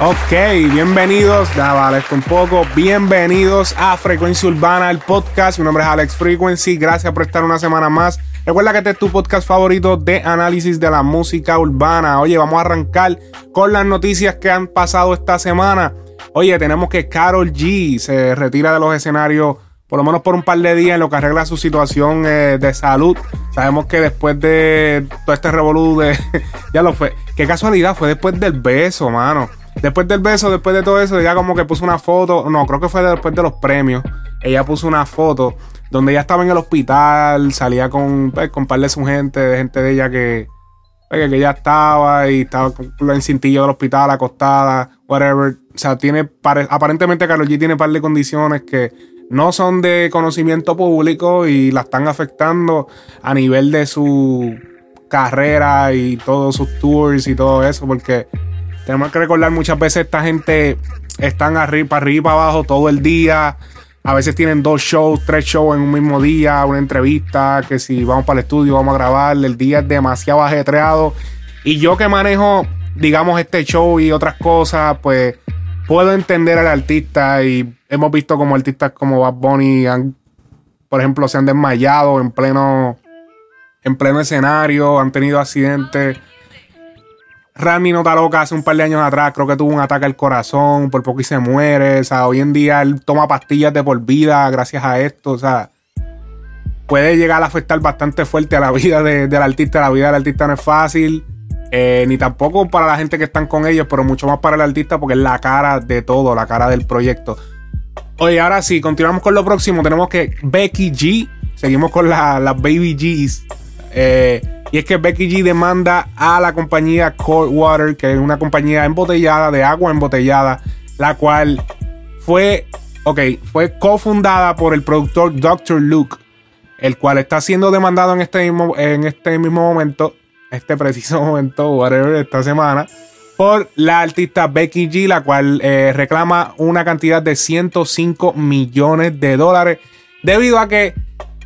Ok, bienvenidos, ya vale esto un poco, bienvenidos a Frecuencia Urbana, el podcast, mi nombre es Alex Frequency, gracias por estar una semana más. Recuerda que este es tu podcast favorito de análisis de la música urbana. Oye, vamos a arrancar con las noticias que han pasado esta semana. Oye, tenemos que Carol G se retira de los escenarios por lo menos por un par de días en lo que arregla su situación eh, de salud. Sabemos que después de todo este revolú de... ya lo fue. Qué casualidad, fue después del beso, mano. Después del beso, después de todo eso, ella como que puso una foto, no, creo que fue después de los premios, ella puso una foto donde ella estaba en el hospital, salía con, pues, con par de su gente, de gente de ella que, pues, que ella estaba y estaba el cintillo del hospital, acostada, whatever. O sea, tiene, aparentemente Carol G tiene un par de condiciones que no son de conocimiento público y la están afectando a nivel de su carrera y todos sus tours y todo eso, porque tenemos que recordar muchas veces esta gente están arriba, arriba, para abajo todo el día. A veces tienen dos shows, tres shows en un mismo día, una entrevista, que si vamos para el estudio, vamos a grabar, el día es demasiado ajetreado. Y yo que manejo, digamos, este show y otras cosas, pues puedo entender al artista y hemos visto como artistas como Bad Bunny han, por ejemplo, se han desmayado en pleno, en pleno escenario, han tenido accidentes. Randy no está loca hace un par de años atrás, creo que tuvo un ataque al corazón, por poco y se muere. O sea, hoy en día él toma pastillas de por vida gracias a esto. O sea, puede llegar a afectar bastante fuerte a la vida del artista. La vida del artista no es fácil, eh, ni tampoco para la gente que están con ellos, pero mucho más para el artista porque es la cara de todo, la cara del proyecto. Oye, ahora sí, continuamos con lo próximo. Tenemos que Becky G, seguimos con las Baby G's. Eh, y es que Becky G demanda a la compañía Cold Water, que es una compañía embotellada, de agua embotellada, la cual fue, ok, fue cofundada por el productor Dr. Luke, el cual está siendo demandado en este mismo, en este mismo momento, este preciso momento, whatever, esta semana, por la artista Becky G, la cual eh, reclama una cantidad de 105 millones de dólares, debido a que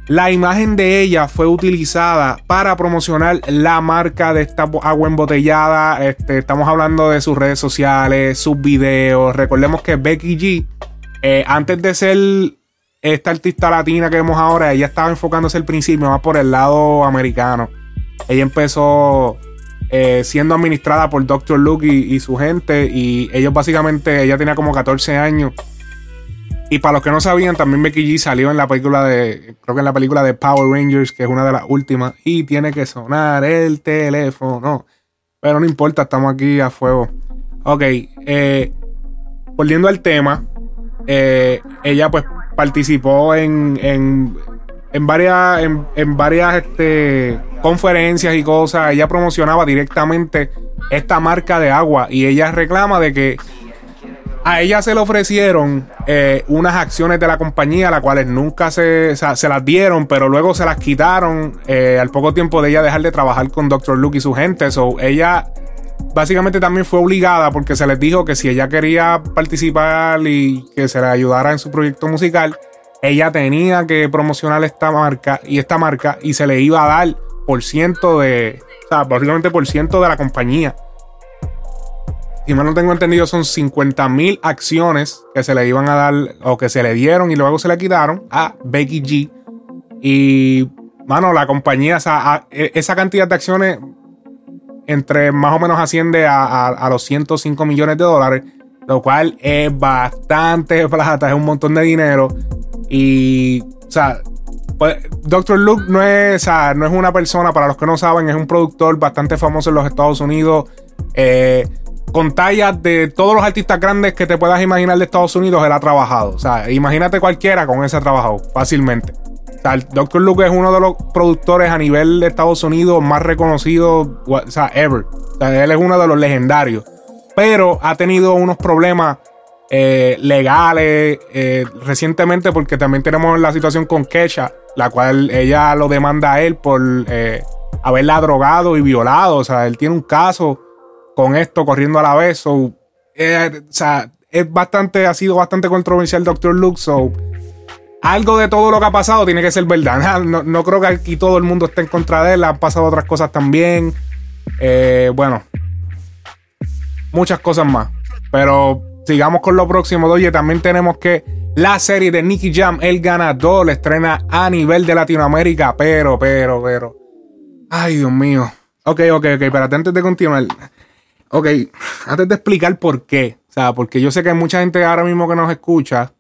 la imagen de ella fue utilizada para promocionar la marca de esta agua embotellada. Este, estamos hablando de sus redes sociales, sus videos. Recordemos que Becky G, eh, antes de ser esta artista latina que vemos ahora, ella estaba enfocándose al principio más por el lado americano. Ella empezó eh, siendo administrada por Dr. Luke y, y, su gente. Y ellos básicamente, ella tenía como 14 años y para los que no sabían, también Becky G salió en la película de, creo que en la película de Power Rangers, que es una de las últimas, y tiene que sonar el teléfono. Pero no importa, estamos aquí a fuego. Ok, eh, volviendo al tema, eh, ella pues participó en, en, en varias, en, en varias este, conferencias y cosas. Ella promocionaba directamente esta marca de agua y ella reclama de que a ella se le ofrecieron eh, unas acciones de la compañía, las cuales nunca se, las dieron, pero luego se las quitaron eh, al poco tiempo de ella dejar de trabajar con Dr. Luke y su gente. So, ella básicamente también fue obligada porque se les dijo que si ella quería participar y que se le ayudara en su proyecto musical, ella tenía que promocionar esta marca y esta marca y se le iba a dar por ciento de, o sea, básicamente por ciento de la compañía si mal no tengo entendido, son 50 mil acciones que se le iban a dar o que se le dieron y luego se le quitaron a Becky G. Y, mano, la compañía, o sea, e, esa cantidad de acciones entre más o menos asciende a, los 105 millones de dólares, lo cual es bastante plata, es un montón de dinero. Y, o sea, pues, Dr. Luke no es, no es una persona, para los que no saben, es un productor bastante famoso en los Estados Unidos. Eh, con tallas de todos los artistas grandes que te puedas imaginar de Estados Unidos, él ha trabajado. O sea, imagínate cualquiera con ese ha trabajado fácilmente. O sea, el Dr. Luke es uno de los productores a nivel de Estados Unidos más reconocidos, o sea, ever. O sea, él es uno de los legendarios. Pero ha tenido unos problemas eh, legales. eh, recientemente, porque también tenemos la situación con Kesha, la cual ella lo demanda a él por eh, haberla drogado y violado. O sea, él tiene un caso con esto corriendo a la vez. So, eh, o sea, es bastante, ha sido bastante controversial Dr. Luke. So, algo de todo lo que ha pasado tiene que ser verdad. No, no creo que aquí todo el mundo esté en contra de él. Han pasado otras cosas también. Eh, bueno, muchas cosas más. Pero sigamos con lo próximo. Oye, también tenemos que la serie de Nicky Jam, el ganador, estrena a nivel de Latinoamérica. Pero, pero, pero. Ay, Dios mío. Ok, ok, ok. Pero antes de continuar. Ok, antes de explicar por qué. O sea, porque yo sé que hay mucha gente ahora mismo que nos escucha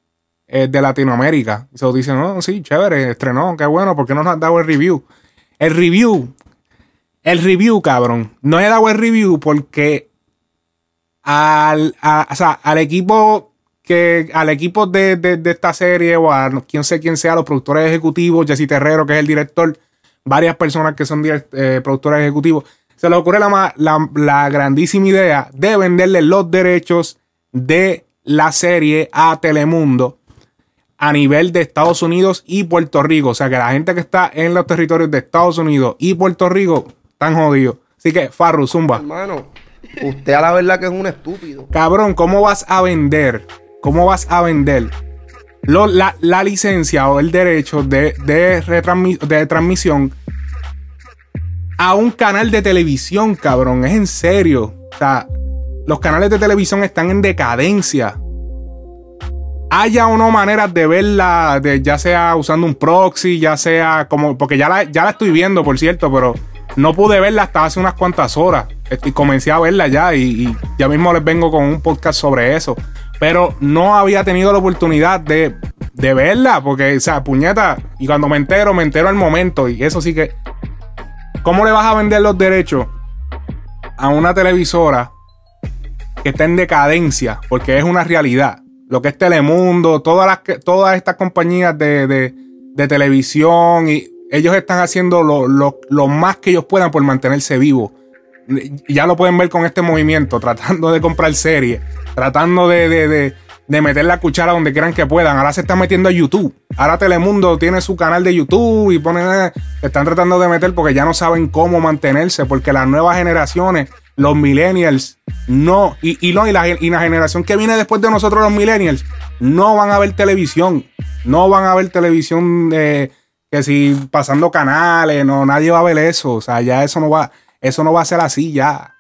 eh, de Latinoamérica. Y se dicen, no, sí, chévere, estrenó, qué bueno, ¿por qué no nos has dado el review? El review, el review, cabrón. No he dado el review porque al, o sea, al equipo que al equipo de, de- esta serie o a quien sé quién sea, los productores ejecutivos, Jesse Terrero, que es el director, varias personas que son eh, productores ejecutivos, se les ocurre la, la- la grandísima idea de venderle los derechos de la serie a Telemundo a nivel de Estados Unidos y Puerto Rico. O sea que la gente que está en los territorios de Estados Unidos y Puerto Rico están jodidos. Así que, Farru, Zumba. Hermano, usted a la verdad que es un estúpido. Cabrón, ¿cómo vas a vender? ¿Cómo vas a vender lo- la, la licencia o el derecho de, de, de transmisión a un canal de televisión, cabrón? Es en serio. O sea, los canales de televisión están en decadencia. Haya o no maneras de verla, de, ya sea usando un proxy, ya sea como. Porque ya la, ya la estoy viendo, por cierto, pero no pude verla hasta hace unas cuantas horas. Y comencé a verla ya y, y ya mismo les vengo con un podcast sobre eso. Pero no había tenido la oportunidad de, de verla, porque, o sea, puñeta, y cuando me entero, me entero al momento. Y eso sí que. ¿Cómo le vas a vender los derechos a una televisora que está en decadencia? Porque es una realidad. Lo que es Telemundo, todas, las, todas estas compañías de, de- de televisión, y ellos están haciendo lo, lo- lo más que ellos puedan por mantenerse vivos. Ya lo pueden ver con este movimiento, tratando de comprar series, tratando de- de- de meter la cuchara donde quieran que puedan. Ahora se están metiendo a YouTube. Ahora Telemundo tiene su canal de YouTube y ponen, eh, están tratando de meter porque ya no saben cómo mantenerse, porque las nuevas generaciones, los millennials, no, y, y no, y la, y la generación que viene después de nosotros, los millennials, no van a ver televisión, no van a ver televisión de que si pasando canales, no, nadie va a ver eso, o sea, ya eso no va, eso no va a ser así ya.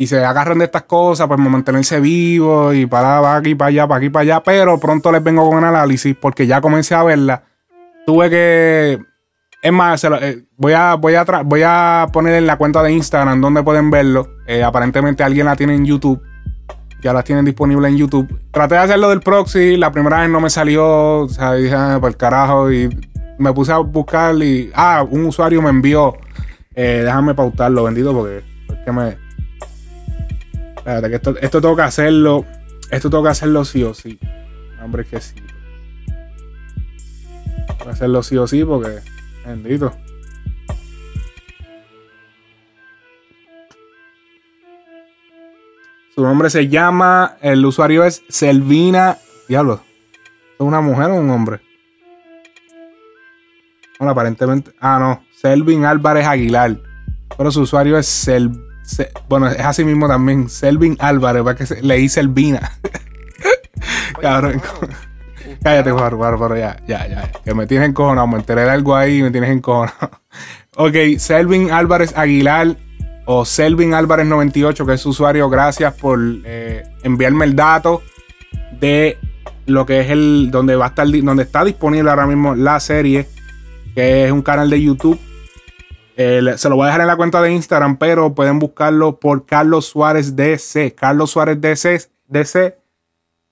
Y se agarran de estas cosas para mantenerse vivos y para, para aquí, para allá, para aquí, para allá. Pero pronto les vengo con un análisis porque ya comencé a verla. Tuve que. Es más, lo- eh, voy, a, voy, a voy a poner en la cuenta de Instagram donde pueden verlo. Eh, aparentemente alguien la tiene en YouTube. Ya la tienen disponible en YouTube. Traté de hacerlo del proxy. La primera vez no me salió. O sea, dije, ah, por el carajo. Y me puse a buscar y. Ah, un usuario me envió. Eh, déjame pautarlo, bendito, porque es que me. Esto, tengo que hacerlo. Esto tengo que hacerlo sí o sí. Hombre, que sí. Tengo que hacerlo sí o sí porque. Bendito. Su nombre se llama. El usuario es Selvina. Diablo. ¿Es una mujer o un hombre? Bueno, aparentemente. Ah, no. Selvin Álvarez Aguilar. Pero su usuario es Sel, Se- bueno, es así mismo también. Selvin Álvarez, para que se- leí Selvina. Cabrón. Cállate, Juan, ya, ya, ya. Que me tienes encojonado. Me enteré de algo ahí y me tienes encojonado. ok, Selvin Álvarez Aguilar o Selvin Álvarez 98, que es su usuario. Gracias por eh, enviarme el dato de lo que es el donde va a estar donde está disponible ahora mismo la serie, que es un canal de YouTube. Se lo voy a dejar en la cuenta de Instagram, pero pueden buscarlo por Carlos Suárez DC. Carlos Suárez DC, DC.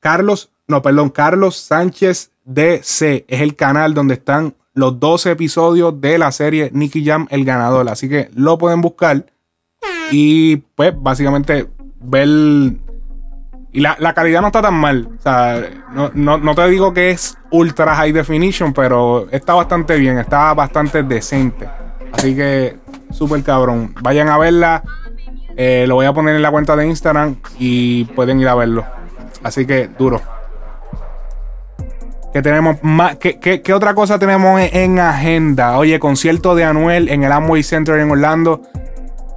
Carlos, no, perdón, Carlos Sánchez DC es el canal donde están los 12 episodios de la serie Nicky Jam, el ganador. Así que lo pueden buscar y pues básicamente ver... Y la, la calidad no está tan mal. O sea, no, no- no te digo que es ultra high definition, pero está bastante bien, está bastante decente. Así que, súper cabrón. Vayan a verla. Eh, lo voy a poner en la cuenta de Instagram y pueden ir a verlo. Así que duro. ¿Qué tenemos más? ¿Qué, qué, qué otra cosa tenemos en, en, agenda? Oye, concierto de Anuel en el Amway Center en Orlando.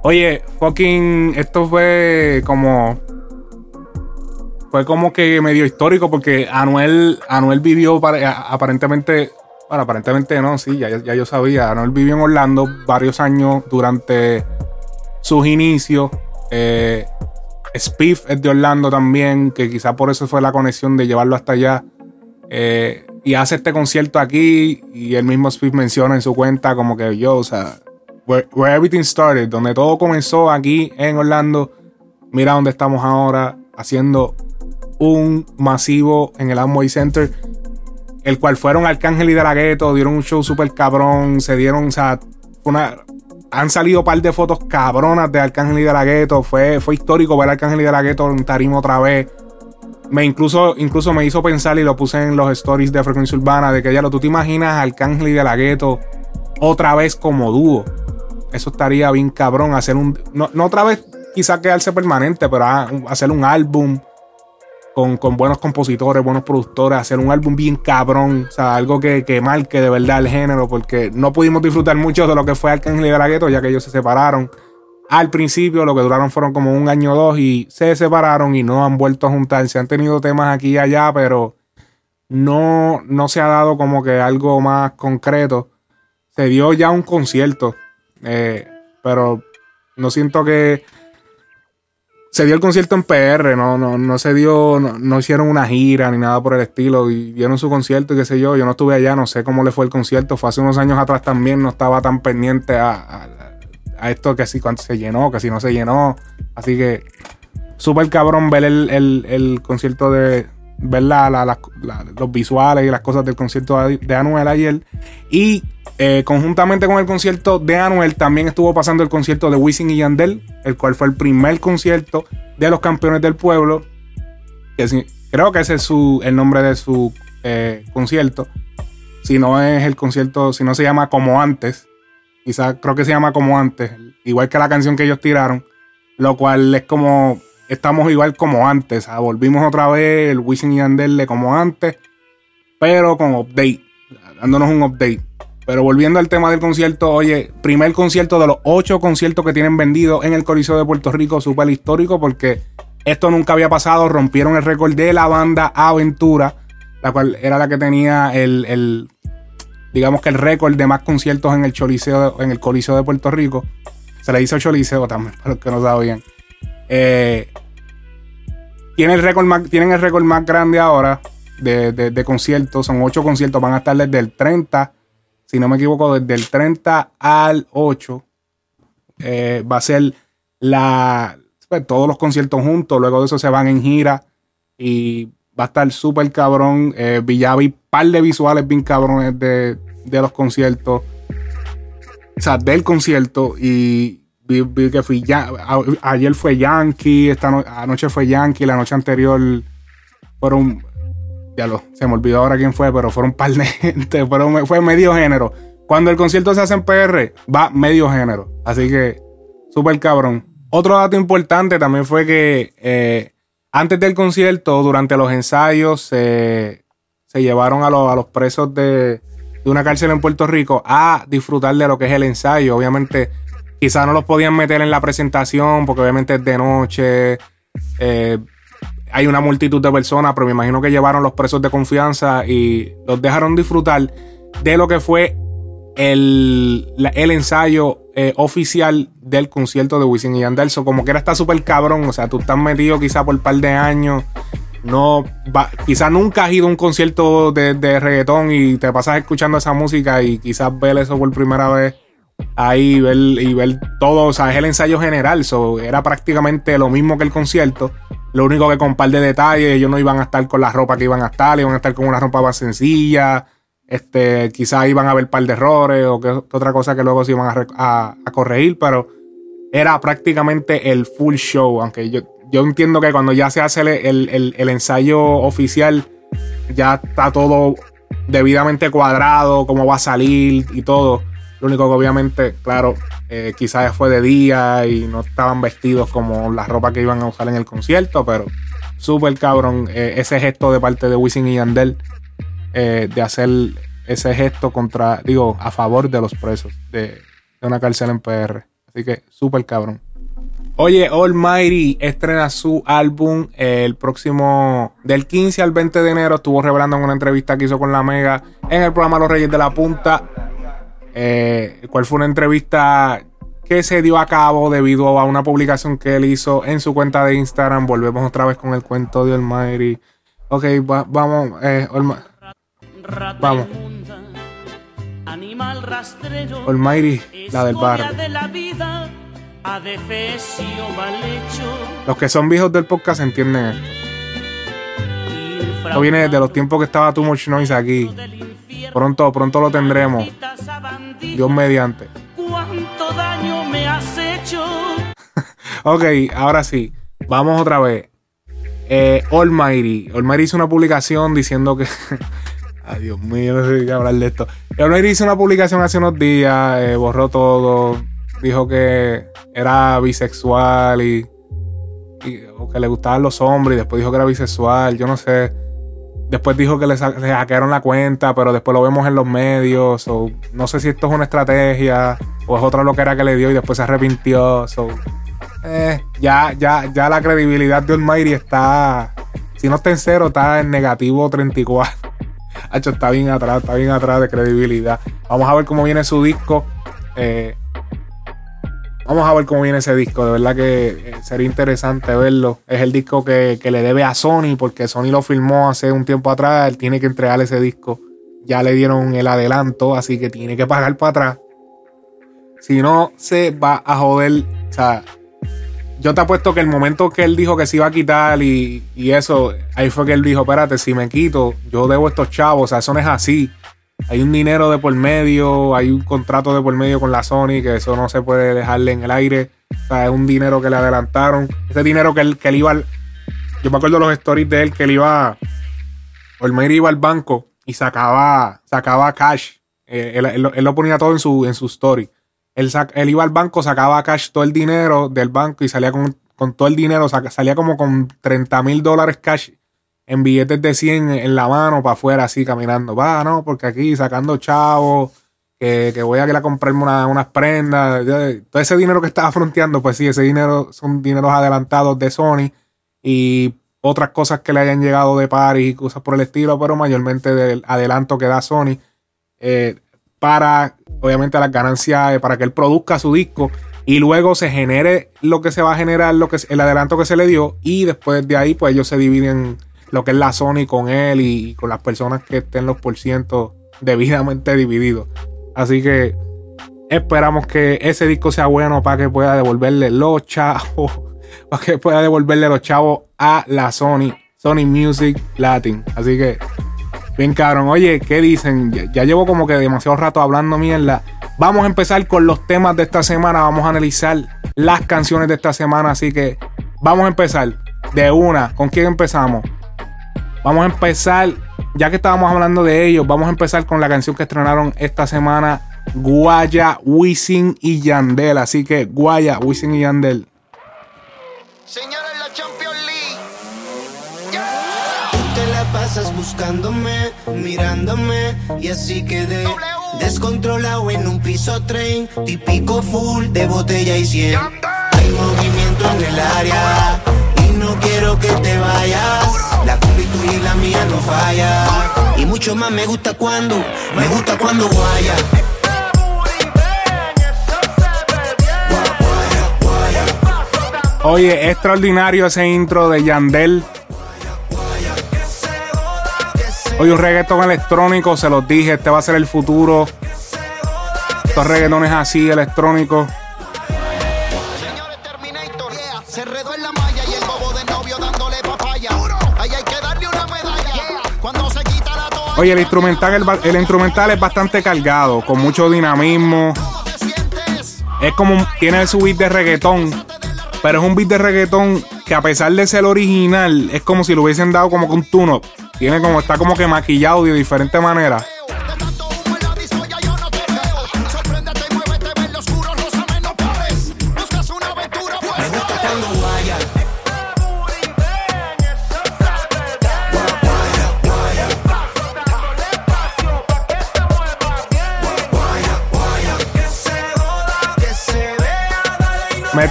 Oye, fucking. Esto fue como. Fue como que medio histórico porque Anuel, Anuel vivió aparentemente. Bueno, aparentemente no, sí, ya, ya yo sabía. Anuel vivió en Orlando varios años durante sus inicios. Eh, Spiff es de Orlando también, que quizá por eso fue la conexión de llevarlo hasta allá. Eh, y hace este concierto aquí y el mismo Spiff menciona en su cuenta como que yo, o sea, where, everything started, donde todo comenzó aquí en Orlando, mira dónde estamos ahora haciendo un masivo en el Amway Center, el cual fueron Arcángel y De La Ghetto, dieron un show súper cabrón, se dieron, o sea, una, han salido un par de fotos cabronas de Arcángel y De La Ghetto, fue, fue histórico ver a Arcángel y De La Ghetto en tarima otra vez me incluso, incluso me hizo pensar y lo puse en los stories de Frecuencia Urbana de que ya lo tú te imaginas al Arcángel y de la Gueto otra vez como dúo. Eso estaría bien cabrón. Hacer un. No, otra vez quizá quedarse permanente, pero hacer un álbum con, buenos compositores, buenos productores, hacer un álbum bien cabrón. O sea, algo que, que marque de verdad el género, porque no pudimos disfrutar mucho de lo que fue Arcángel y de la Gueto, ya que ellos se separaron al principio lo que duraron fueron como un año o dos y se separaron y no han vuelto a juntarse. Han tenido temas aquí y allá, pero no, no se ha dado como que algo más concreto. Se dio ya un concierto, eh, pero no siento que... Se dio el concierto en PR, no, no, no se dio, no, hicieron una gira ni nada por el estilo, y dieron su concierto y qué sé yo, yo no estuve allá, no sé cómo le fue el concierto, fue hace unos años atrás también, no estaba tan pendiente a a esto que si cuando se llenó, que si no se llenó. Así que súper cabrón ver el, concierto de. Ver los visuales y las cosas del concierto de Anuel ayer. Y eh, conjuntamente con el concierto de Anuel también estuvo pasando el concierto de Wisin y Yandel, el cual fue el primer concierto de los campeones del pueblo. Que creo que ese es el nombre de su eh, concierto. Si no es el concierto, si no se llama como antes, Quizás creo que se llama como antes, igual que la canción que ellos tiraron, lo cual es como estamos igual como antes, volvimos otra vez el Wisin y Yandel como antes, pero con update, dándonos un update. Pero volviendo al tema del concierto, oye, primer concierto de los ocho conciertos que tienen vendidos en el Coliseo de Puerto Rico, súper histórico, porque esto nunca había pasado. Rompieron el récord de la banda Aventura, la cual era la que tenía el digamos que el récord de más conciertos en el Choliseo, en el Coliseo de Puerto Rico. Se le hizo Choliseo también, para los que no sabían. Eh, tiene el récord más, tienen el récord más grande ahora de, conciertos. Son ocho conciertos. Van a estar desde el 30, si no me equivoco, desde el 30 al 8. Eh, va a ser la, pues, todos los conciertos juntos. Luego de eso se van en gira. Y va a estar súper cabrón. Eh, Villavi, par de visuales bien cabrones de, los conciertos. O sea, del concierto. Y vi, que fui ya. ayer fue Yankee, esta anoche fue Yankee, la noche anterior fueron. Ya lo, se me olvidó ahora quién fue, pero fueron un par de gente. fue medio género. Cuando el concierto se hace en PR, va medio género. Así que, súper cabrón. Otro dato importante también fue que eh, antes del concierto, durante los ensayos, se llevaron a, los presos de, una cárcel en Puerto Rico a disfrutar de lo que es el ensayo. Obviamente, quizás no los podían meter en la presentación porque obviamente es de noche. Eh, hay una multitud de personas, pero me imagino que llevaron los presos de confianza y los dejaron disfrutar de lo que fue el, el ensayo eh, oficial del concierto de Wisin y Yandel. como que era está súper cabrón. O sea, tú estás metido quizá por un par de años. No, quizás nunca has ido a un concierto de, de, reggaetón y te pasas escuchando esa música y quizás ver eso por primera vez ahí ver, y ver todo. O sea, es el ensayo general. So, era prácticamente lo mismo que el concierto. Lo único que con par de detalles, ellos no iban a estar con la ropa que iban a estar, iban a estar con una ropa más sencilla este, quizás iban a haber par de errores o que, otra cosa que luego se iban a, corregir, pero era prácticamente el full show. Aunque yo, yo entiendo que cuando ya se hace el, ensayo oficial, ya está todo debidamente cuadrado, cómo va a salir y todo. Lo único que obviamente, claro, eh, quizás fue de día y no estaban vestidos como la ropa que iban a usar en el concierto, pero súper cabrón eh, ese gesto de parte de Wisin y Yandel eh, de hacer ese gesto contra, digo, a favor de los presos de, de una cárcel en PR. Así que súper cabrón. Oye, Almighty estrena su álbum el próximo del 15 al 20 de enero. Estuvo revelando en una entrevista que hizo con la Mega en el programa Los Reyes de la Punta. Eh, cual fue una entrevista que se dio a cabo debido a una publicación que él hizo en su cuenta de Instagram. Volvemos otra vez con el cuento de Almighty. Ok, va- vamos. Eh, Alma- Vamos. Animal rastrero. Almighty, la del barrio. de la vida. Los que son viejos del podcast entienden esto. Esto viene desde los tiempos que estaba Too Much Noise aquí. Pronto, pronto lo tendremos. Dios mediante. Cuánto daño me has hecho. Ok, ahora sí. Vamos otra vez. Eh, Almighty. Almighty hizo una publicación diciendo que. Ay, Dios mío, no sé qué hablar de esto. Almighty hizo una publicación hace unos días, eh, borró todo. Dijo que era bisexual y, y- o que le gustaban los hombres. Y después dijo que era bisexual. Yo no sé. Después dijo que le, le hackearon la cuenta, pero después lo vemos en los medios. so, no sé si esto es una estrategia o es otra loquera que le dio y después se arrepintió. eh, ya, ya, ya la credibilidad de Almighty está. Si no está en cero, está en negativo 34. Hacho, está bien atrás, está bien atrás de credibilidad. Vamos a ver cómo viene su disco. Eh, vamos a ver cómo viene ese disco. De verdad que eh, sería interesante verlo. Es el disco que, que le debe a Sony, porque Sony lo filmó hace un tiempo atrás. Él tiene que entregar ese disco. Ya le dieron el adelanto, así que tiene que pagar para atrás. Si no, se va a joder. O sea, yo te apuesto que el momento que él dijo que se iba a quitar y, y eso, ahí fue que él dijo, espérate, si me quito, yo debo estos chavos, o sea, eso no es así. Hay un dinero de por medio, hay un contrato de por medio con la Sony, que eso no se puede dejarle en el aire. O sea, es un dinero que le adelantaron. Ese dinero que él, iba al... Yo me acuerdo los stories de él que él iba... Olmeira iba al banco y sacaba, sacaba cash. Eh, él, lo- ponía todo en su, en su story. Él, él iba al banco, sacaba cash todo el dinero del banco y salía con, con todo el dinero, salía como con 30 mil dólares cash en billetes de 100 en la mano para afuera, así caminando. Va, no, porque aquí sacando chavos, que, que voy a ir a comprarme una- unas prendas. Todo ese dinero que estaba fronteando, pues sí, ese dinero son dineros adelantados de Sony y otras cosas que le hayan llegado de Paris y cosas por el estilo, pero mayormente del adelanto que da Sony eh, para, obviamente, las ganancias, eh, para que él produzca su disco y luego se genere lo que se va a generar, lo que el adelanto que se le dio y después de ahí, pues ellos se dividen lo que es la Sony con él y con las personas que estén los por ciento debidamente divididos. Así que esperamos que ese disco sea bueno para que pueda devolverle los chavos, para que pueda devolverle los chavos a la Sony, Sony Music Latin. Así que, bien cabrón. Oye, ¿qué dicen? Ya, ya llevo como que demasiado rato hablando mierda. Vamos a empezar con los temas de esta semana. Vamos a analizar las canciones de esta semana. Así que vamos a empezar de una. ¿Con quién empezamos? Vamos a empezar, ya que estábamos hablando de ellos, vamos a empezar con la canción que estrenaron esta semana, Guaya, Wisin y Yandel. Así que Guaya, Wisin y Yandel. Señores, la Champions League. Tú te la pasas buscándome, mirándome y así quedé descontrolado en un piso tren, típico full de botella y cien. Hay movimiento en el área y no quiero que te vayas. La combi tuya y la mía no falla. Y mucho más me gusta cuando, me gusta cuando guaya. Gua- guaya, guaya. Oye, extraordinario ese intro de Yandel. Oye, un reggaetón electrónico, se los dije, este va a ser el futuro. Estos reggaetones así, electrónicos. Oye, el instrumental, el, el instrumental es bastante cargado, con mucho dinamismo. Es como, tiene su beat de reggaetón, pero es un beat de reggaetón que a pesar de ser original, es como si lo hubiesen dado como que un tune-up. Tiene como, está como que maquillado de diferente manera.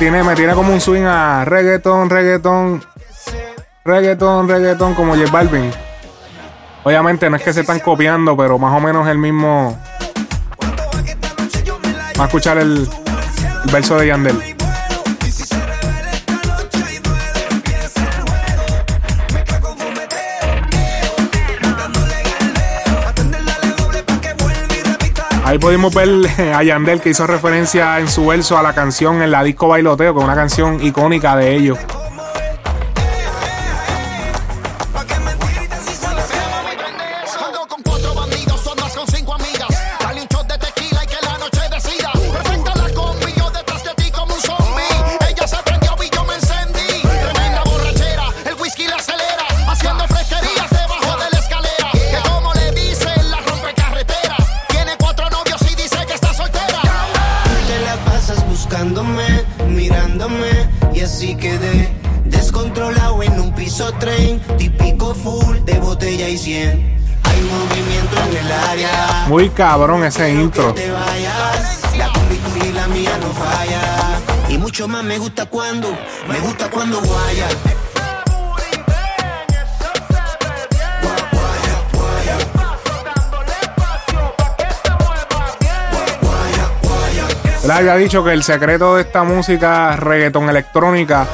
Me tiene como un swing a reggaeton, reggaeton, reggaeton, reggaeton, como J Balvin. Obviamente no es que se están copiando, pero más o menos el mismo. Vamos a escuchar el verso de Yandel. Ahí pudimos ver a Yandel que hizo referencia en su verso a la canción en la disco Bailoteo, que es una canción icónica de ellos. Cabrón ese intro. te vayas. La combi tuya y la mía no falla. Y mucho más me gusta cuando, me gusta cuando guaya. Él había dicho que el secreto de esta música reggaeton electrónica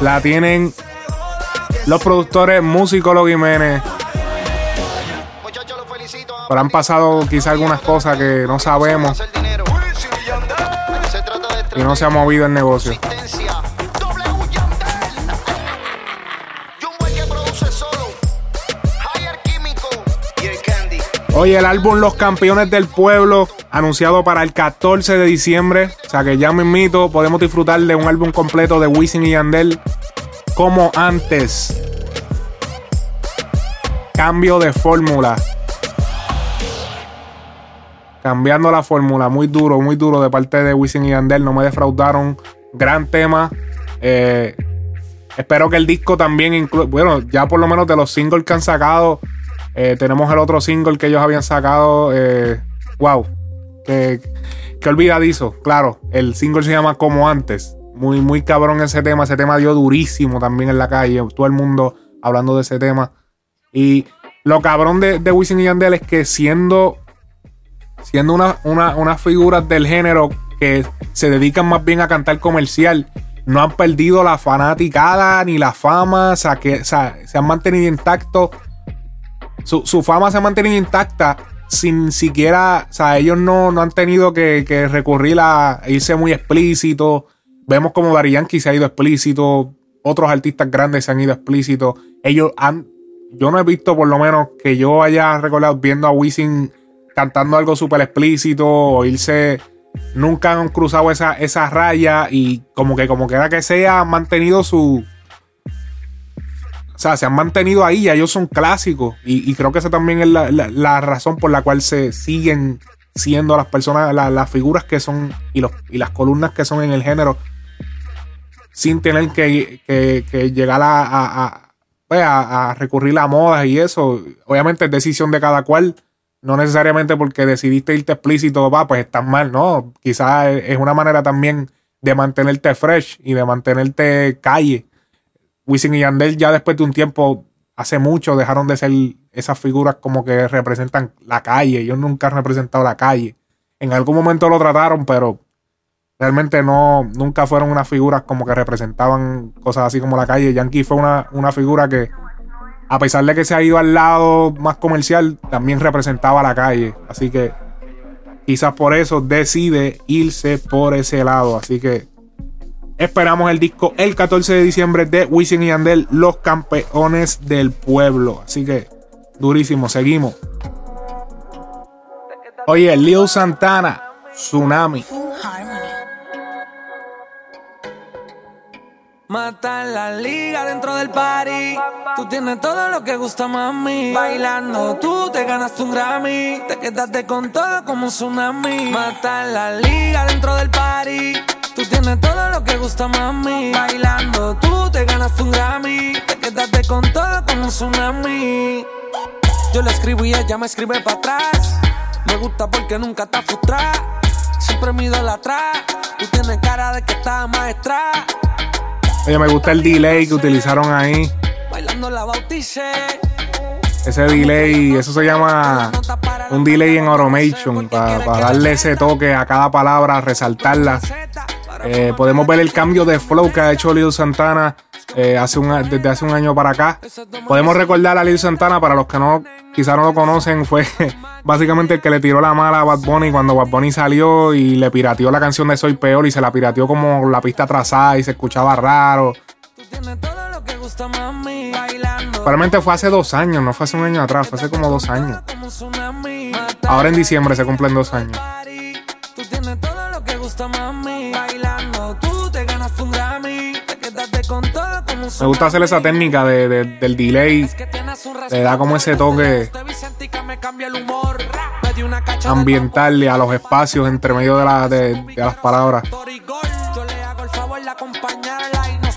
la tienen los productores músicos Jiménez. Han pasado quizá algunas cosas que no sabemos y no se ha movido el negocio. Oye, el álbum Los Campeones del Pueblo, anunciado para el 14 de diciembre. O sea que ya mismito podemos disfrutar de un álbum completo de Wisin y Yandel como antes. Cambio de fórmula. Cambiando la fórmula, muy duro, muy duro de parte de Wisin y Yandel. No me defraudaron. Gran tema. Eh, espero que el disco también incluya. Bueno, ya por lo menos de los singles que han sacado. eh, tenemos el otro single que ellos habían sacado. eh, wow. Que olvidadizo. Claro, el single se llama Como Antes. Muy, muy cabrón ese tema. Ese tema dio durísimo también en la calle. Todo el mundo hablando de ese tema. Y lo cabrón de, de Wisin y Yandel es que siendo siendo una, una, unas figuras del género que se dedican más bien a cantar comercial, no han perdido la fanaticada ni la fama, o sea, que o sea, se han mantenido intactos. Su, su fama se ha mantenido intacta sin siquiera, o sea, ellos no, no han tenido que, que recurrir a irse muy explícito. Vemos como Daddy Yankee se ha ido explícito, otros artistas grandes se han ido explícitos. Ellos han, yo no he visto por lo menos que yo haya recordado viendo a Wisin cantando algo súper explícito o irse. Nunca han cruzado esa, esa raya y como que como quiera que sea, han mantenido su. O sea, se han mantenido ahí, ya ellos son clásicos. Y, creo que esa también es la, la- razón por la cual se siguen siendo las personas, la- las figuras que son y, los, y las columnas que son en el género, sin tener que, que- que llegar a, a- a- pues, recurrir a modas y eso. Obviamente es decisión de cada cual. No necesariamente porque decidiste irte explícito, va, pues estás mal, ¿no? Quizás es una manera también de mantenerte fresh y de mantenerte calle. Wisin y Yandel ya después de un tiempo, hace mucho, dejaron de ser esas figuras como que representan la calle. Ellos nunca han representado la calle. En algún momento lo trataron, pero realmente no, nunca fueron unas figuras como que representaban cosas así como la calle. Yankee fue una, una figura que, a pesar de que se ha ido al lado más comercial, también representaba la calle. Así que quizás por eso decide irse por ese lado. Así que esperamos el disco el 14 de diciembre de Wisin y Yandel, los campeones del pueblo. Así que durísimo, seguimos. Oye, Leo Santana, Tsunami. Mata la liga dentro del party. Tú tienes todo lo que gusta, mami. Bailando, tú te ganaste un Grammy. Te quedaste con todo como un tsunami. Mata la liga dentro del party. Tú tienes todo lo que gusta, mami. Bailando, tú te ganaste un Grammy. Te quedaste con todo como un tsunami. Yo le escribo y ella me escribe para atrás. Me gusta porque nunca está frustrada. siempre me atrás. Tú tienes cara de que estás maestra. Oye, me gusta el delay que utilizaron ahí. Bailando la bauticé. Ese delay, eso se llama un delay en automation para darle ese toque a cada palabra, resaltarla. Eh, podemos ver el cambio de flow que ha hecho Lil Santana eh, hace un, desde hace un año para acá. Podemos recordar a Lil Santana, para los que no quizás no lo conocen, fue básicamente el que le tiró la mala a Bad Bunny cuando Bad Bunny salió y le pirateó la canción de Soy Peor y se la pirateó como la pista atrasada y se escuchaba raro. Realmente fue hace dos años, no fue hace un año atrás, fue hace como dos años. Ahora en diciembre se cumplen dos años. Me gusta hacer esa técnica de, del delay. Le da como ese toque ambiental a los espacios entre medio de, la, de las palabras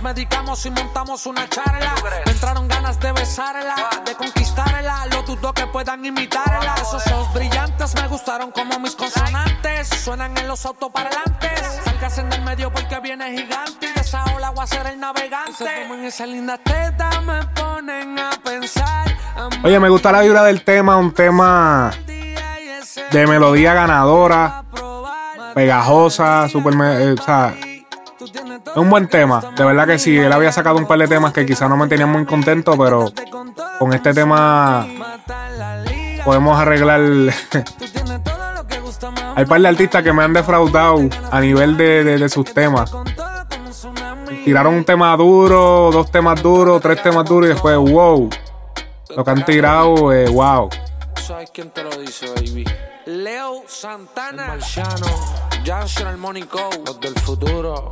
medicamos y montamos una charla. Me entraron ganas de besarla, de conquistarla. Lo dudo que puedan imitarla. Esos ojos brillantes me gustaron como mis consonantes. Suenan en los autoparlantes. Salgas en el medio porque viene gigante. Esa ola voy a ser el navegante. en esa linda teta me ponen a pensar. Oye, me gusta la vibra del tema. Un tema de melodía ganadora, pegajosa, super. Eh, o sea, es un buen tema, de verdad que sí. Él había sacado un par de temas que quizás no me tenían muy contento, pero con este tema podemos arreglar. Hay par de artistas que me han defraudado a nivel de, sus temas. Tiraron un tema duro, dos temas duros, tres temas duros y después, wow. Lo que han tirado, eh, wow. ¿Sabes quién te lo dice, baby? Leo Santana, el Money los del futuro.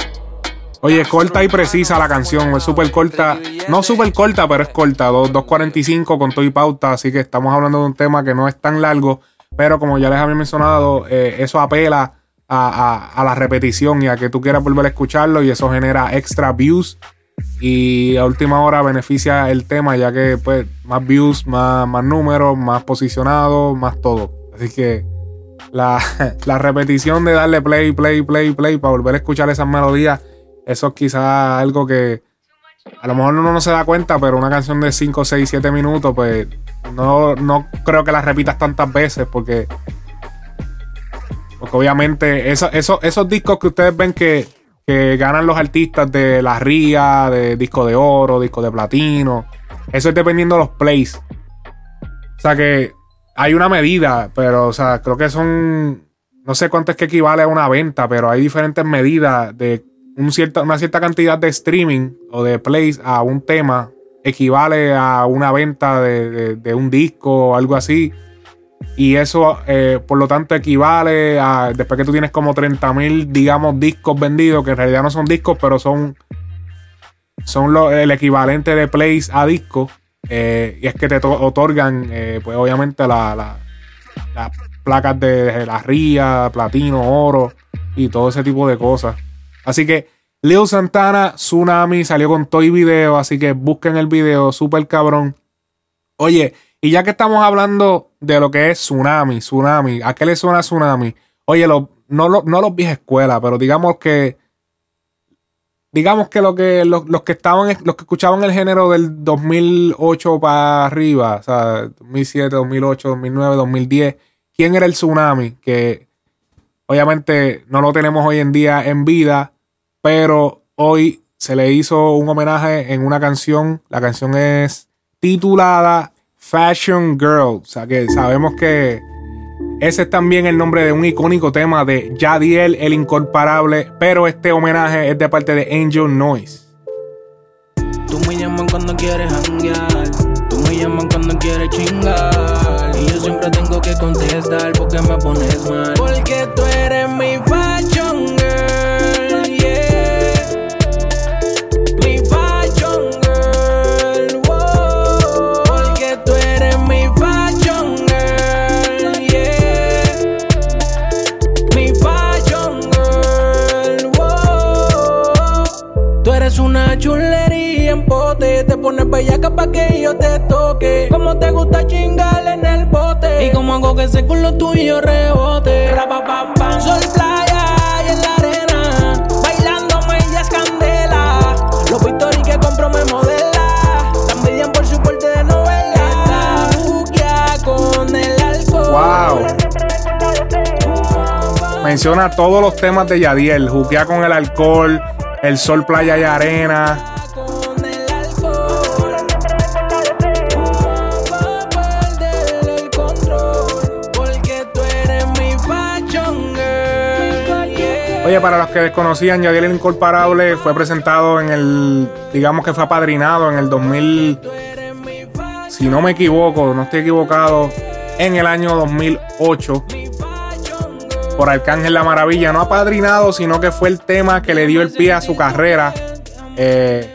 Oye, es corta y precisa la canción, es súper corta. No súper corta, pero es corta, 2.45 con todo y pauta, así que estamos hablando de un tema que no es tan largo, pero como ya les había mencionado, eh, eso apela a, la repetición y a que tú quieras volver a escucharlo y eso genera extra views y a última hora beneficia el tema ya que pues más views, más, más números, más posicionado, más todo. Así que la, la repetición de darle play, play, play, play para volver a escuchar esas melodías eso es quizás algo que a lo mejor uno no se da cuenta, pero una canción de 5, 6, 7 minutos, pues no, no creo que la repitas tantas veces porque, porque obviamente eso, esos discos que ustedes ven que, que ganan los artistas de la RIA, de disco de oro, disco de platino, eso es dependiendo de los plays. O sea que hay una medida, pero o sea, creo que son, no sé cuánto es que equivale a una venta, pero hay diferentes medidas de una cierta cantidad de streaming o de plays a un tema equivale a una venta de, un disco o algo así. Y eso, eh, por lo tanto, equivale a, después que tú tienes como 30.000 digamos, discos vendidos, que en realidad no son discos, pero son, son el equivalente de plays a discos. Eh, y es que te otorgan, eh, pues obviamente, las placas de, de la RIA, platino, oro y todo ese tipo de cosas. Así que Leo Santana, Tsunami, salió con Toy Video, así que busquen el video, súper cabrón. Oye, y ya que estamos hablando de lo que es Tsunami, Tsunami, ¿a qué le suena Tsunami? Oye, no, no los viejas escuelas, pero digamos que digamos que, lo que los, que estaban, los que escuchaban el género del 2008 para arriba, o sea, 2007, 2008, 2009, 2010, ¿quién era el tsunami? Que obviamente no lo tenemos hoy en día en vida, pero hoy se le hizo un homenaje en una canción. La canción es titulada Fashion Girl. O sea que sabemos que ese es también el nombre de un icónico tema de Jadiel el Incomparable, pero este homenaje es de parte de Angel Noise. Tú me llaman cuando quieres hanguear, tú me llaman cuando quieres chingar. Y yo siempre tengo que contestar porque me pones mal. Porque tú eres mi fashion eres una chulería en pote. Te pones bellaca pa' que yo te toque. Como te gusta chingar en el bote. Y como hago que ese culo tuyo rebote. Rapapam, pam. Sol, playa y en la arena. Bailándome ella es candela. Los victoris que compro me modela. También por su porte de novela. Está con el alcohol. Wow. Menciona todos los temas de Yadiel, juquea con el alcohol, eres mi fashion girl. yeah. Oye, para los que desconocían, Yadiel el Incomparable fue presentado en el, digamos que fue apadrinado en el 2000, si no me equivoco, no estoy equivocado, en el año 2008 por Arcángel La Maravilla. No apadrinado, sino que fue el tema que le dio el pie a su carrera. Eh,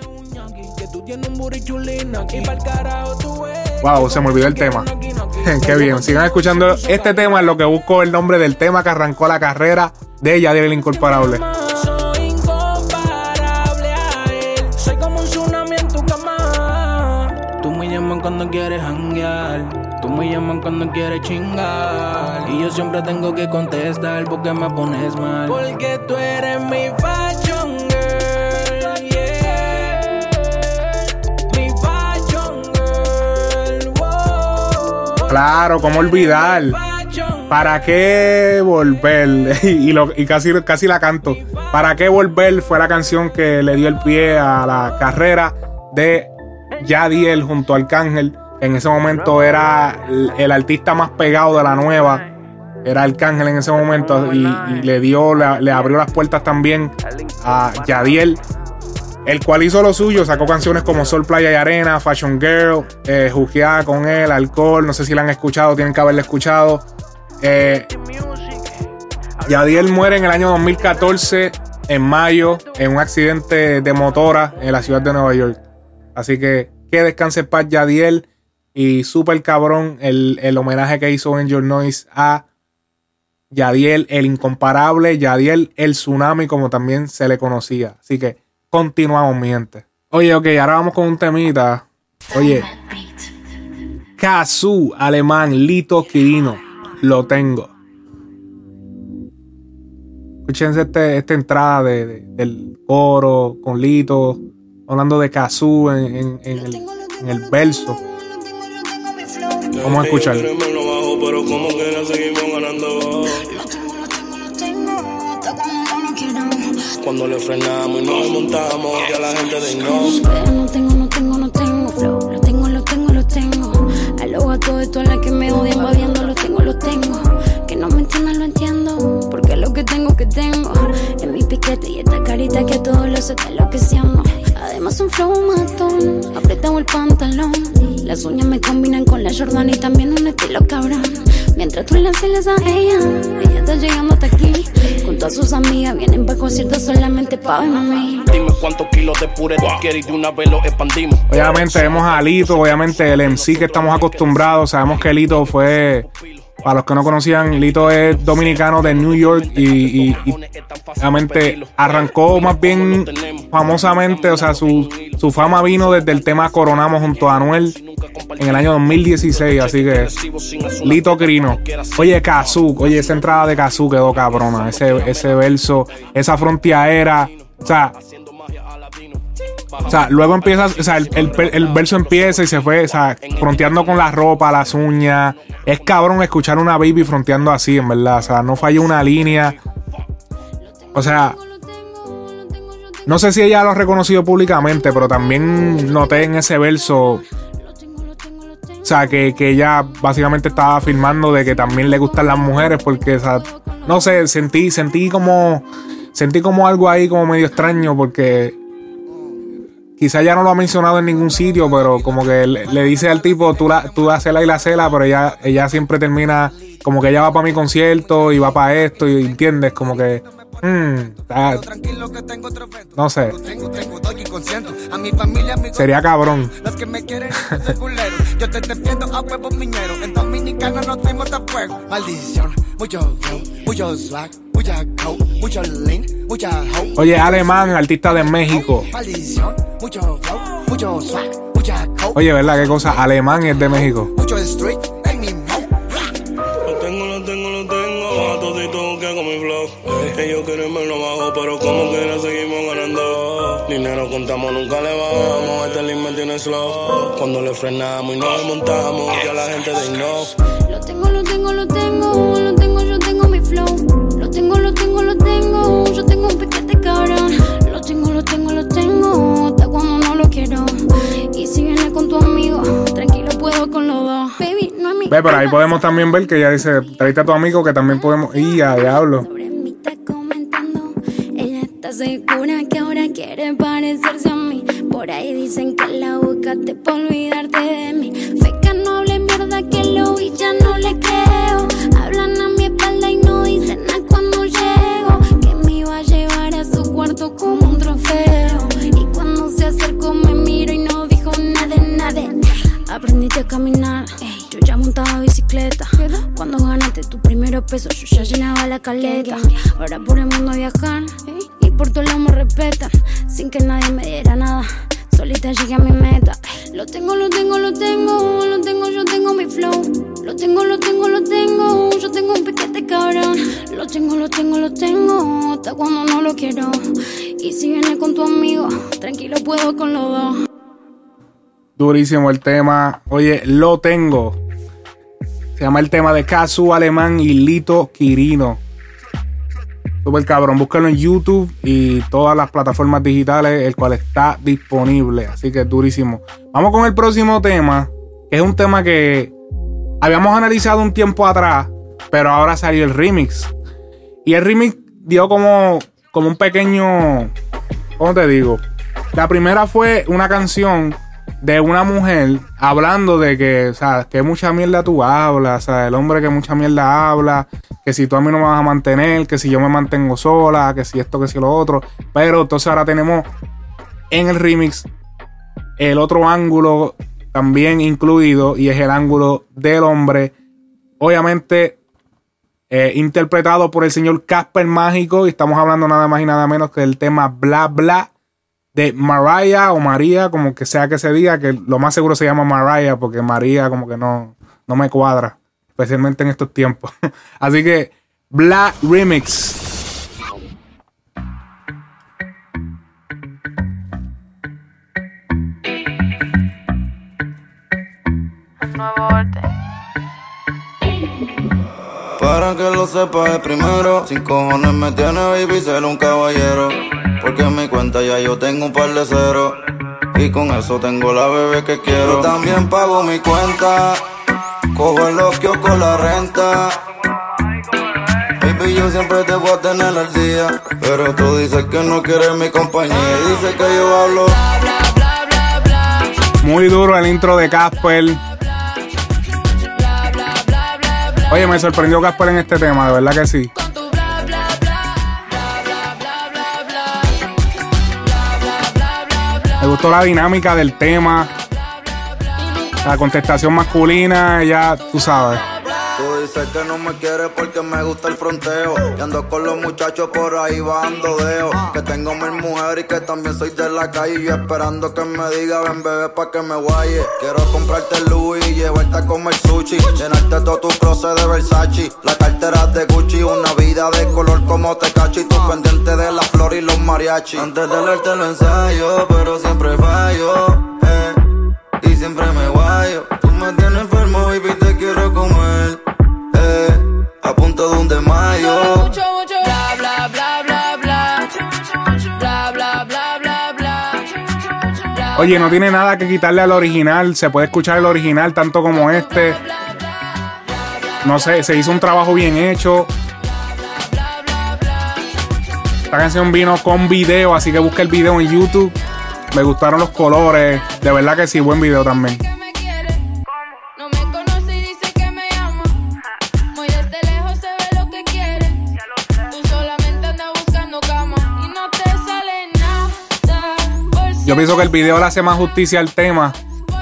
wow, se me olvidó el tema. Qué bien. Sigan escuchando este tema, en lo que busco el nombre del tema que arrancó la carrera de Yadiel el Incomparable. Llamas cuando quieres chingar. Y yo siempre tengo que contestar porque me pones mal. Porque tú eres mi fashion girl. Yeah. Mi fashion girl. Wow. Claro, ¿cómo olvidar? ¿Para qué volver? y, lo- y casi, casi la canto. ¿Para qué volver? Fue la canción que le dio el pie a la carrera de Yadiel junto a Arcángel. En ese momento era el, artista más pegado de la nueva. Era Arcángel en ese momento. Y, le dio, le, le abrió las puertas también a Yadiel. El cual hizo lo suyo, sacó canciones como Sol, Playa y Arena, Fashion Girl, eh, con él, Alcohol, no sé si la han escuchado, tienen que haberla escuchado. Eh, Yadiel muere en el año 2014, en mayo, en un accidente de motora en la ciudad de Nueva York. Así que que descanse paz Yadiel y súper cabrón el, el homenaje que hizo Angel Noise a Yadiel, el incomparable, Yadiel, el tsunami, como también se le conocía. Así que continuamos, mi gente. Oye, ok, ahora vamos con un temita. Oye, Kazoo, alemán, Lito Quirino, lo tengo. Escúchense este- esta entrada de- de- del coro con Lito, hablando de Kazoo en, en- en el, en el verso. Vamos a escuchar. Ellos quieren verlo bajo, pero como quiera seguimos ganando. Cuando le frenamos y nos montamos, ya la gente de no. Pero no tengo, no tengo, no tengo flow. Lo tengo, lo tengo, lo tengo. A los gatos de todas las que me odian invadiendo, lo tengo, lo tengo. Que no me entiendan, lo entiendo. Porque lo que tengo, que tengo. En mi piquete y esta carita que a todos los está enloqueciendo. Además, un flow matón. Apretado el pantalón. Las uñas me combinan con la Jordan y también un estilo cabrón. Mientras tú le celas a ella, ella está llegando hasta aquí. Con todas sus amigas vienen para conciertos solamente pa' verme a mí. Dime cuántos kilos de puré tú quieres y de una vez lo expandimos. Obviamente vemos a Lito, obviamente el MC que estamos acostumbrados. Sabemos que Lito fue, para los que no conocían, Lito es dominicano de New York y, obviamente arrancó más bien famosamente, o sea, su, su fama vino desde el tema Coronamos junto a Anuel en el año 2016, así que Lito Crino. Oye, Kazoo, oye, esa entrada de Kazoo quedó cabrona, ese, ese verso, esa frontiera, o sea, o sea, luego empieza, o sea, el, el- verso empieza y se fue, o sea, fronteando con la ropa, las uñas. Es cabrón escuchar una baby fronteando así, en verdad. O sea, no falló una línea. O sea, no sé si ella lo ha reconocido públicamente, pero también noté en ese verso. O sea, que, que ella básicamente estaba afirmando de que también le gustan las mujeres, porque, o sea, no sé, sentí, sentí como. Sentí como algo ahí como medio extraño, porque quizá ya no lo ha mencionado en ningún sitio, pero como que le, le dice al tipo, tú la, tú hacela y la cela, pero ella, ella siempre termina, como que ella va para mi concierto y va para esto, y entiendes, como que, mm, está- no sé, A mi familia, amigos, sería cabrón. los que me quieren, yo te defiendo a huevos mineros. En Dominicana nos fuimos de fuego. Maldición, mucho flow, mucho swag, mucha coke, mucho lean, mucha hoe. Oye, alemán, artista de México. Oye, ¿verdad? ¿Qué cosa? Alemán es de México. Lo tengo, lo tengo, lo tengo. A todito que hago mi flow. Ellos quieren verlo bajo, pero como quiera seguimos ganando. Dinero contamos, nunca le bajamos. Este link me tiene slow. Cuando le frenamos y nos montamos, ya la gente de no. Lo tengo, lo tengo, tu amigo, tranquilo puedo con los dos. Baby, no es mi Ve, pero ahí podemos también ver que ella dice, tráete a tu amigo que también podemos. Y a diablo. sobre mí está comentando. Ella está segura que ahora quiere parecerse a mí. Por ahí dicen que la buscaste por olvidarte de mí. Feca no hable mierda que lo vi, ya no le creo. Hablan a mi espalda y no dicen nada cuando llego. Que me iba a llevar a su cuarto como Aprendiste a caminar, ey, yo ya montaba bicicleta. Cuando ganaste tu primer peso, yo ya llenaba la caleta. Ahora por el mundo viajar, y por todo me respetan. Sin que nadie me diera nada, solita llegué a mi meta. Ey, Lo tengo, lo tengo, lo tengo, lo tengo, yo tengo mi flow. Lo tengo, lo tengo, lo tengo, yo tengo un piquete cabrón. Lo tengo, lo tengo, lo tengo, hasta cuando no lo quiero. Y si vienes con tu amigo, tranquilo puedo con los dos. Durísimo el tema. Oye, lo tengo. Se llama el tema de Kazu Alemán y Lito Quirino. Super cabrón. Búscalo en YouTube y todas las plataformas digitales, el cual está disponible. Así que durísimo. Vamos con el próximo tema. Es un tema que habíamos analizado un tiempo atrás, pero ahora salió el remix. Y el remix dio como, como un pequeño. ¿Cómo te digo? La primera fue una canción de una mujer hablando de que, o sea, que mucha mierda tú hablas, o sea, el hombre que mucha mierda habla, que si tú a mí no me vas a mantener, que si yo me mantengo sola, que si esto, que si lo otro. Pero entonces ahora tenemos en el remix el otro ángulo también incluido y es el ángulo del hombre, obviamente eh, interpretado por el señor Casper Mágico y estamos hablando nada más y nada menos que del tema Bla Bla de Mariah o María, como que sea que se diga, que lo más seguro se llama Mariah porque María como que no, no me cuadra, especialmente en estos tiempos. Así que Bla Remix. Para que lo sepas de primero, sin cojones me tiene baby ser un caballero. Porque en mi cuenta ya yo tengo un par de ceros. Y con eso tengo la bebé que quiero. Yo también pago mi cuenta. Cojo en los kioscos la renta. Baby, yo siempre te voy a tener al día. Pero tú dices que no quieres mi compañía. Y dices que yo hablo. Muy duro el intro de Casper. Oye, me sorprendió Casper en este tema, de verdad que sí. Gustó la dinámica del tema. La contestación masculina, ya tú sabes. Tú dices que no me quieres porque me gusta el fronteo. Y ando con los muchachos por ahí bajando deo. Que tengo mil mujeres y que también soy de la calle. Y yo esperando que me diga, ven bebé pa' que me guaye. Quiero comprarte Louis y llevarte a comer sushi. Llenarte todo tu closet de Versace. La cartera de Gucci, una vida de color como Tecachi. Tú pendiente de la flor y los mariachi. Antes de leerte lo ensayo, pero siempre fallo. eh. Y siempre me guayo. Tú me tienes enfermo, comer. Eh, a punto de un desmayo. Mucho, mucho. Bla, bla, bla, bla, bla. Bla, bla, bla, bla, bla. Oye, no tiene nada que quitarle al original. Se puede escuchar el original tanto como este. No sé, se hizo un trabajo bien hecho. Esta canción vino con video, así que busca el video en YouTube. Me gustaron los colores. De verdad que sí, buen video también. Pienso que el video le hace más justicia al tema,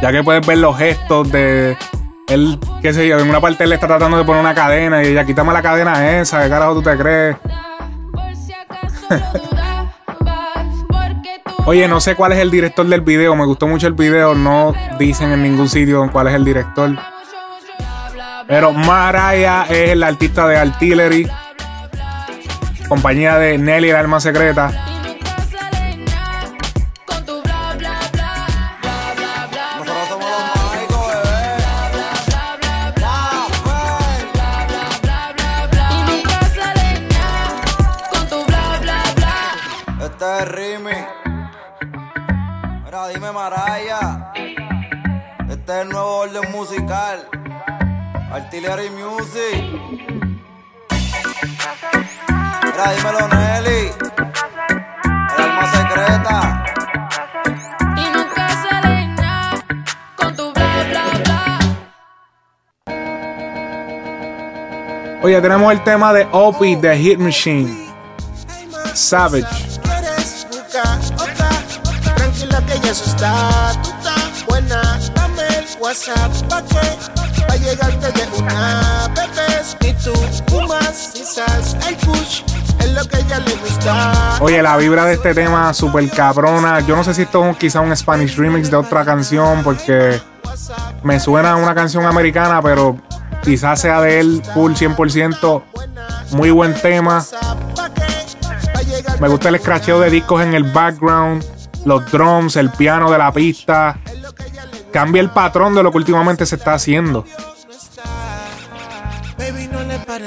ya que puedes ver los gestos de él, qué sé yo, en una parte él está tratando de poner una cadena y ella, quítame la cadena esa, ¿qué carajo tú te crees? Oye, no sé cuál es el director del video, me gustó mucho el video, no dicen en ningún sitio cuál es el director. Pero Mariah es el artista de Artillery, compañía de Nelly, el alma secreta. Artillery Music. Mira, dímelo, Nelly. El alma secreta. Y nunca sale nada con tu bla bla bla. Oye, tenemos el tema de Opie de Hit Machine. Savage. Tranquila que ya eso está, tú estás buena. Dame el WhatsApp pa' que llegarte de una. Es lo que ella le gusta. Oye, la vibra de este tema super cabrona. Yo no sé si esto es quizá un Spanish remix de otra canción porque me suena a una canción americana, pero quizás sea de él full 100%. Muy buen tema. Me gusta el scratcheo de discos en el background, los drums, el piano de la pista. Cambia el patrón de lo que últimamente se está haciendo.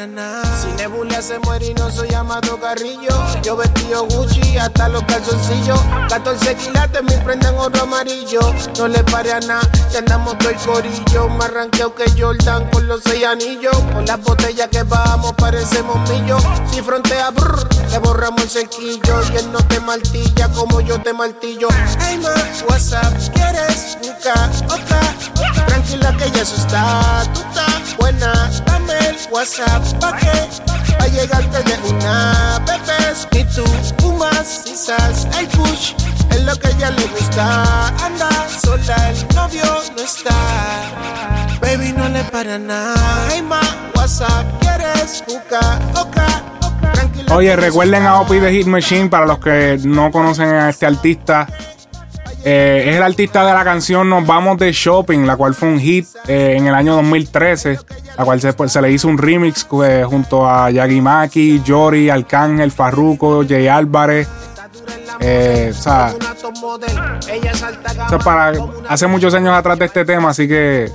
Nada. Si Nebula se muere y no soy llamado Carrillo. Yo vestido Gucci hasta los calzoncillos. 14 quilates me prenden oro amarillo. No le pare a nada, ya andamos todo el corillo. Más ranqueo que Jordan con los seis anillos. Con las botellas que vamos parecemos millos. Si frontea, brr, le borramos el cerquillo. Y él no te martilla como yo te martillo. Hey, ma, WhatsApp, ¿quieres buscar otra? Tranquila que ya eso está, tú estás buena. Dame el WhatsApp pa' que va a llegarte de una. Bebes y tú fumas, quizás el push es lo que a ella le gusta. Anda sola, el novio no está. Baby, no le para nada. Hey, ma, WhatsApp, ¿quieres otra? Tranquila Oye, recuerden a Opie de Hit Machine para los que no conocen a este artista. Eh, es el artista de la canción Nos Vamos de Shopping, la cual fue un hit eh, en el año 2013, la cual se, pues, se le hizo un remix eh, junto a Yagi Maki, Jory, Arcángel, Farruko, Jay Álvarez. Eh, o sea, para hace muchos años atrás de este tema, así que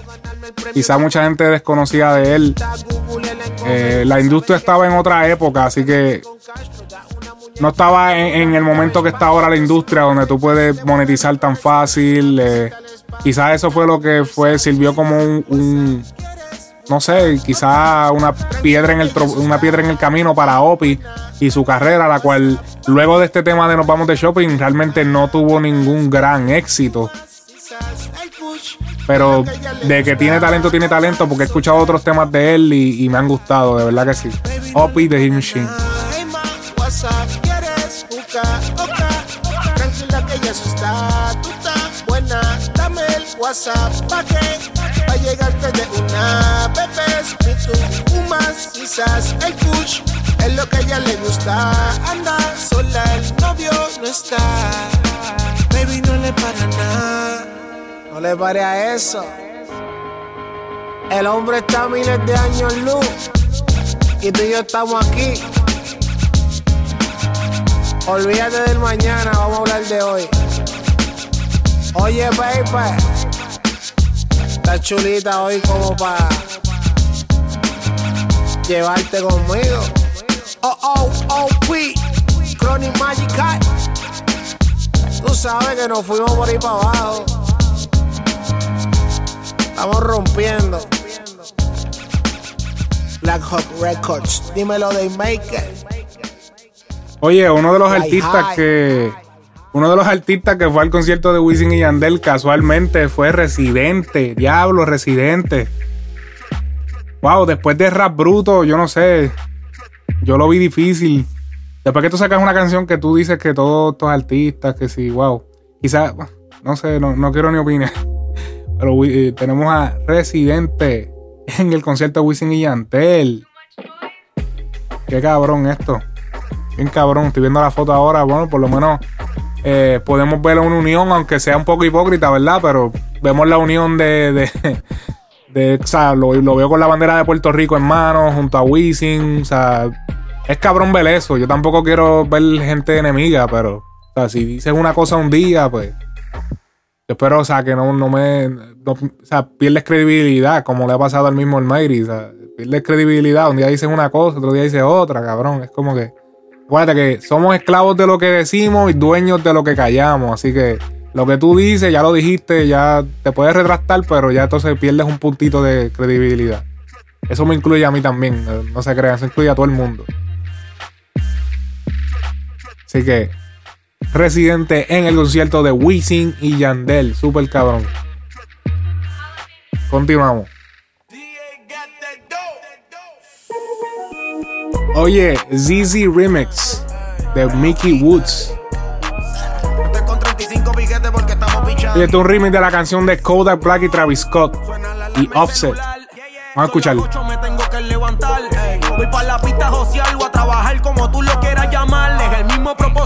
quizá mucha gente desconocía de él. La industria estaba en otra época, así que no estaba en, el momento que está ahora la industria, donde tú puedes monetizar tan fácil. eh, quizás eso fue lo que fue, sirvió como un, no sé, quizás una piedra en el una piedra en el camino para Opi y su carrera, la cual luego de este tema de Nos Vamos de Shopping realmente no tuvo ningún gran éxito. Pero de que tiene talento, tiene talento, porque he escuchado otros temas de él y, me han gustado, de verdad que sí. Opi de Hit Machine. WhatsApp pa' que va a llegarte de una. Bebes y tú fumas, quizás el push es lo que a ella le gusta. Anda sola, el novio no está. Baby, no le para nada. No le pare a eso. El hombre está a miles de años luz. Y tú y yo estamos aquí. Olvídate del mañana, vamos a hablar de hoy. Oye, baby. Estás chulita hoy como para llevarte conmigo. Oh, oh, oh, P. Chronic Magic Cat. Tú sabes que nos fuimos por ahí para abajo. Estamos rompiendo. Black Hawk Records. Dímelo de Maker. Oye, uno de los artistas que. Uno de los artistas que fue al concierto de Wisin y Yandel casualmente fue Residente. Diablo, Residente. Wow, después de Rap Bruto, yo no sé. Yo lo vi difícil. Después que tú sacas una canción que tú dices que todos estos artistas, que sí, wow. Quizás, no sé, no, no quiero ni opinar. Pero eh, tenemos a Residente en el concierto de Wisin y Yandel. Qué cabrón esto. Bien cabrón, estoy viendo la foto ahora. Bueno, por lo menos eh, podemos ver una unión, aunque sea un poco hipócrita, ¿verdad? Pero vemos la unión de. de, de- o sea, lo, lo veo con la bandera de Puerto Rico en mano, junto a Wisin. O sea, es cabrón ver eso. Yo tampoco quiero ver gente enemiga, pero. O sea, si dices una cosa un día, pues. Yo espero, o sea, que no, no me. no- o sea, pierdes credibilidad, como le ha pasado al mismo Almighty. O sea, pierdes credibilidad. Un día dices una cosa, otro día dices otra, cabrón. Es como que. Acuérdate que somos esclavos de lo que decimos y dueños de lo que callamos. Así que lo que tú dices, ya lo dijiste, ya te puedes retractar, pero ya entonces pierdes un puntito de credibilidad. Eso me incluye a mí también, no, se crean, eso incluye a todo el mundo. Así que, residente en el concierto de Wisin y Yandel, super cabrón. Continuamos. Oye, ZZ Remix de Mickey Woods. Estoy con 35 piquetes porque estamos pichando. Y este es un remix de la canción de Kodak Black y Travis Scott y Offset. Vamos a escucharlo.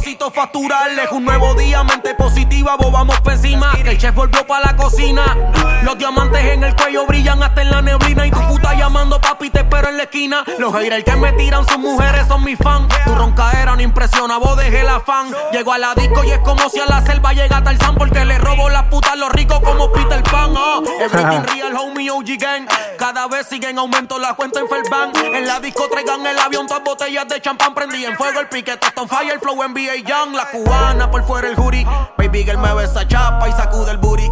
Propósito facturarle. Es un nuevo día, mente positiva, vos vamos pa' encima. Que el chef volvió para la cocina. Los diamantes en el cuello brillan hasta en la neblina. Y tu puta llamando papi, te espero en la esquina. Los haters que me tiran sus mujeres son mis fans. Tu roncaera no impresiona, vos dejé la fan. Llego a la disco y es como si a la selva llega Tarzán. Porque le robo las putas a los ricos como Peter Pan. ah. Everything real, homie, OG gang. Cada vez sigue en aumento la cuenta en Fairbank. En la disco traigan el avión, todas botellas de champán. Prendí en fuego el piquete, está on fire, el flow NBA Young. La cubana por fuera el jury. Baby girl me besa chapa y sacude el booty.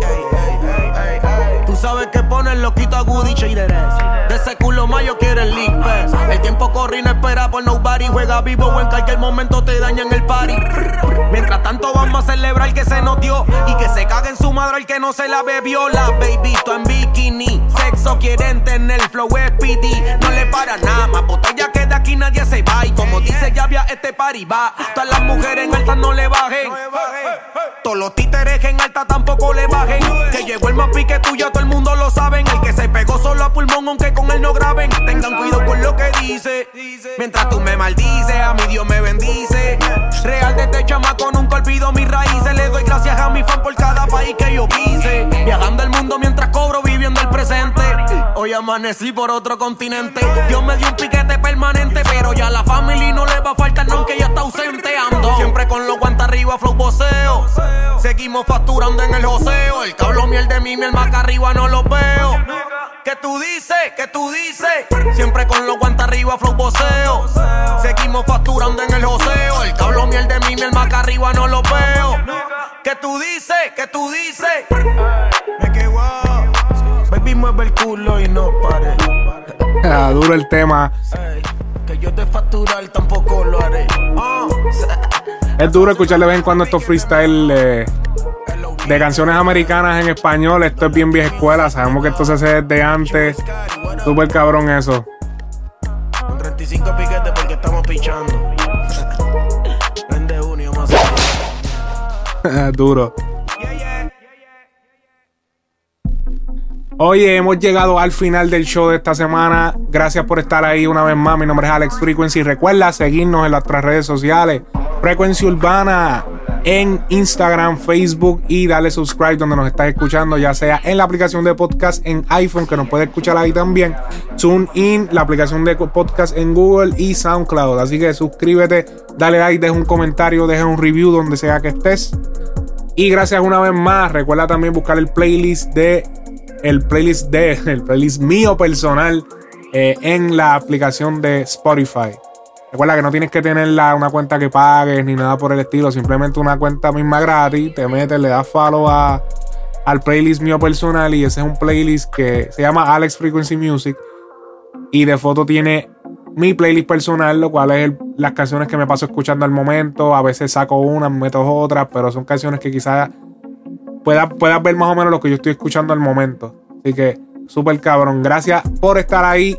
Sabes que pone el loquito a Goody Shader De ese culo mayo quiere el league pass. El tiempo corre y no espera por nobody. Juega vivo o en cualquier momento te dañan el party. Mientras tanto vamos a celebrar que se nos dio y que se cague en su madre el que no se la bebió. La baby, tú en bikini. Sexo quieren tener flow SPD. No le para nada más botella que de aquí nadie se va. Y como dice ya había este party va. Todas las mujeres en alta no le bajen. Todos los títeres en alta tampoco le bajen. Que llegó el más pique tuyo, todo el mundo lo saben. El que se pegó solo a pulmón, aunque con él no graben. Tengan cuidado con lo que dice. Mientras tú me maldices, a mi Dios me bendice. Real de este chamaco nunca olvido mis raíces. Le doy gracias a mi fan por cada país que yo pise. Viajando el mundo mientras cobro, viviendo el presente. Hoy amanecí por otro continente. Dios me dio un piquete permanente, pero ya la familia no le va a faltar, aunque ya está ausente. Ando siempre con los guantes arriba, flow voceo. Seguimos facturando en el joseo. El cablo miel de mi miel más que arriba no lo veo. ¿Qué tú dices? ¿Qué tú dices? Siempre con los guantes arriba, flow voceo. Seguimos facturando en el joseo. El cablo miel de mi miel más que arriba no lo veo. ¿Qué tú dices? ¿Qué tú dices? Me quedo. Baby, mueve el culo y no pare. Ah, duro el tema. Que yo de facturar tampoco lo haré. Es duro escuchar de vez en cuando estos freestyle eh, de canciones americanas en español. Esto es bien vieja escuela. Sabemos que esto se hace desde antes. Súper cabrón eso. Con 35 piquetes porque estamos pichando. Vende junio más. Duro. Oye, hemos llegado al final del show de esta semana. Gracias por estar ahí una vez más. Mi nombre es Alex Frequency. Recuerda seguirnos en las otras redes sociales. Frequency Urbana en Instagram, Facebook y dale subscribe donde nos estás escuchando, ya sea en la aplicación de podcast en iPhone, que nos puede escuchar ahí también. TuneIn, la aplicación de podcast en Google y SoundCloud. Así que suscríbete, dale like, deja un comentario, deja un review donde sea que estés. Y gracias una vez más. Recuerda también buscar el playlist de el playlist de el playlist mío personal eh, en la aplicación de Spotify. Recuerda que no tienes que tener la- una cuenta que pagues ni nada por el estilo, simplemente una cuenta misma gratis. Te metes, le das follow a, al playlist mío personal y ese es un playlist que se llama Alex Frequency Music. Y de foto tiene mi playlist personal, lo cual es las canciones que me paso escuchando al momento. A veces saco una, me meto otras, pero son canciones que quizás puedas, puedas ver más o menos lo que yo estoy escuchando al momento. Así que, súper cabrón. Gracias por estar ahí.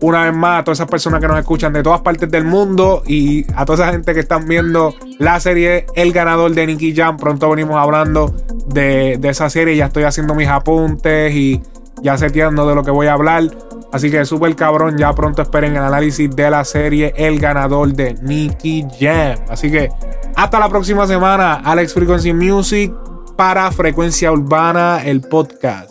Una vez más, a todas esas personas que nos escuchan de todas partes del mundo y a toda esa gente que están viendo la serie El ganador de Nicky Jam. Pronto venimos hablando de, de esa serie. Ya estoy haciendo mis apuntes y ya seteando de lo que voy a hablar. Así que súper cabrón. Ya pronto esperen el análisis de la serie El ganador de Nicky Jam. Así que hasta la próxima semana. Alex Frequency Music para Frecuencia Urbana, el podcast.